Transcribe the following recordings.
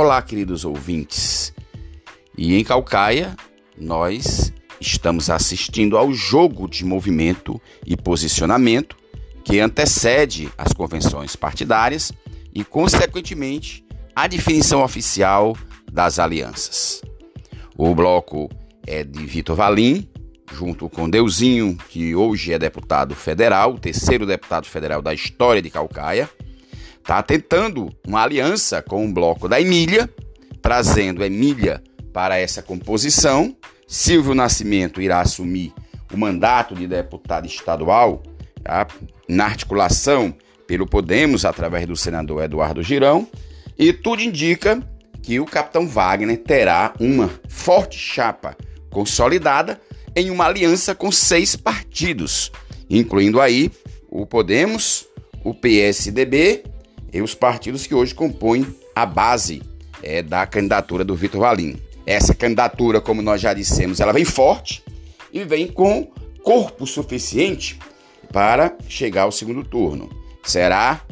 Olá, queridos ouvintes. E em Calcaia, nós estamos assistindo ao jogo de movimento e posicionamento que antecede as convenções partidárias e, consequentemente, a definição oficial das alianças. O bloco é de Vitor Valim, junto com Deusinho, que hoje é deputado federal, o terceiro deputado federal da história de Calcaia, está tentando uma aliança com o bloco da Emília, trazendo Emília para essa composição. Silvio Nascimento irá assumir o mandato de deputado estadual tá? na articulação pelo Podemos, através do senador Eduardo Girão, e tudo indica que o capitão Wagner terá uma forte chapa consolidada em uma aliança com seis partidos, incluindo aí o Podemos, o PSDB e os partidos que hoje compõem a base é, da candidatura do Vitor Valim. Essa candidatura, como nós já dissemos, ela vem forte e vem com corpo suficiente para chegar ao segundo turno. Será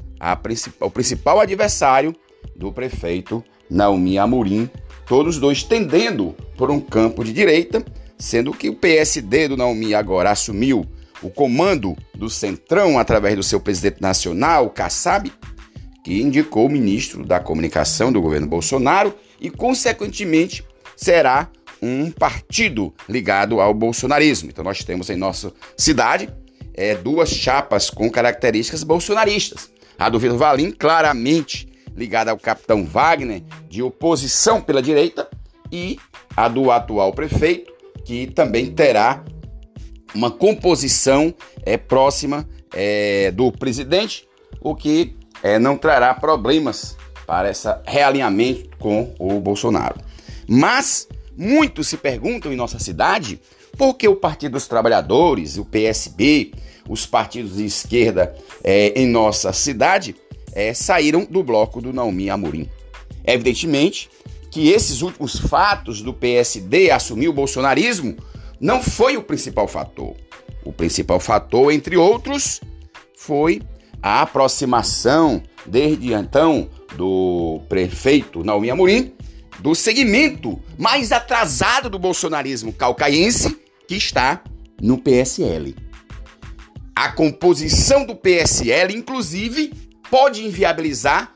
o principal adversário do prefeito Naomi Amorim, todos dois tendendo por um campo de direita, sendo que o PSD do Naomi agora assumiu o comando do Centrão através do seu presidente nacional, Kassab, que indicou o ministro da Comunicação do governo Bolsonaro e, consequentemente, será um partido ligado ao bolsonarismo. Então, nós temos em nossa cidade é, duas chapas com características bolsonaristas. A do Vitor Valim, claramente ligada ao capitão Wagner, de oposição pela direita, e a do atual prefeito, que também terá uma composição é, próxima é, do presidente, o que é, não trará problemas para esse realinhamento com o Bolsonaro. Mas muitos se perguntam em nossa cidade por que o Partido dos Trabalhadores, o PSB, os partidos de esquerda é, em nossa cidade é, saíram do bloco do Naomi Amorim. Evidentemente que esses últimos fatos do PSD assumir o bolsonarismo não foi o principal fator. O principal fator, entre outros, foi a aproximação desde então do prefeito Naomi Amorim do segmento mais atrasado do bolsonarismo calcaiense que está no PSL. A composição do PSL, inclusive, pode inviabilizar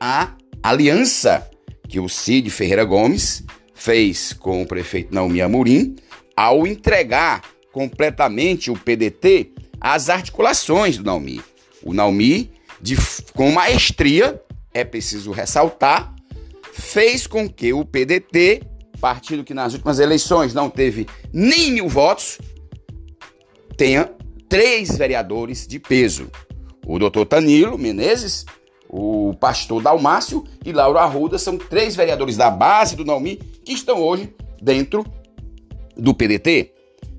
a aliança que o Cid Ferreira Gomes fez com o prefeito Naomi Amorim ao entregar completamente o PDT às articulações do Naomi. O Naomi, de, com maestria, é preciso ressaltar, fez com que o PDT, partido que nas últimas eleições não teve nem mil votos, tenha três vereadores de peso. O doutor Tanilo Menezes, o pastor Dalmácio e Laura Arruda são três vereadores da base do Naomi que estão hoje dentro do PDT.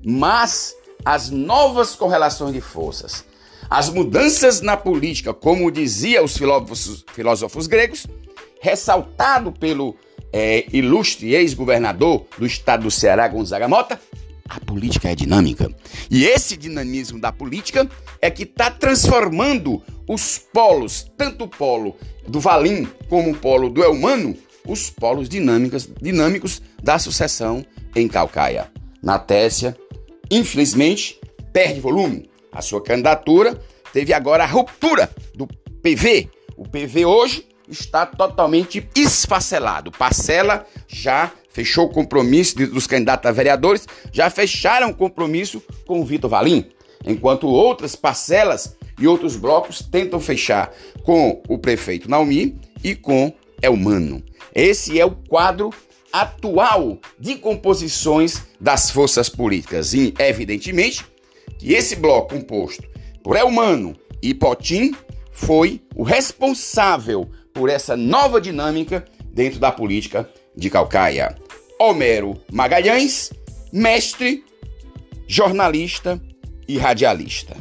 Mas as novas correlações de forças as mudanças na política, como dizia os filósofos, filósofos gregos, ressaltado pelo é, ilustre ex-governador do estado do Ceará, Gonzaga Mota, a política é dinâmica. E esse dinamismo da política é que está transformando os polos, tanto o polo do Valim como o polo do Elmano, os polos dinâmicos, da sucessão em Calcaia. Na Técia, infelizmente, perde volume a sua candidatura, teve agora a ruptura do PV. O PV hoje está totalmente esfacelado. Parcela já fechou o compromisso dos candidatos a vereadores, já fecharam o compromisso com o Vitor Valim, enquanto outras parcelas e outros blocos tentam fechar com o prefeito Naumi e com Elmano. Esse é o quadro atual de composições das forças políticas e, evidentemente, que esse bloco composto por Elmano e Potim foi o responsável por essa nova dinâmica dentro da política de Calcaia. Homero Magalhães, mestre, jornalista e radialista.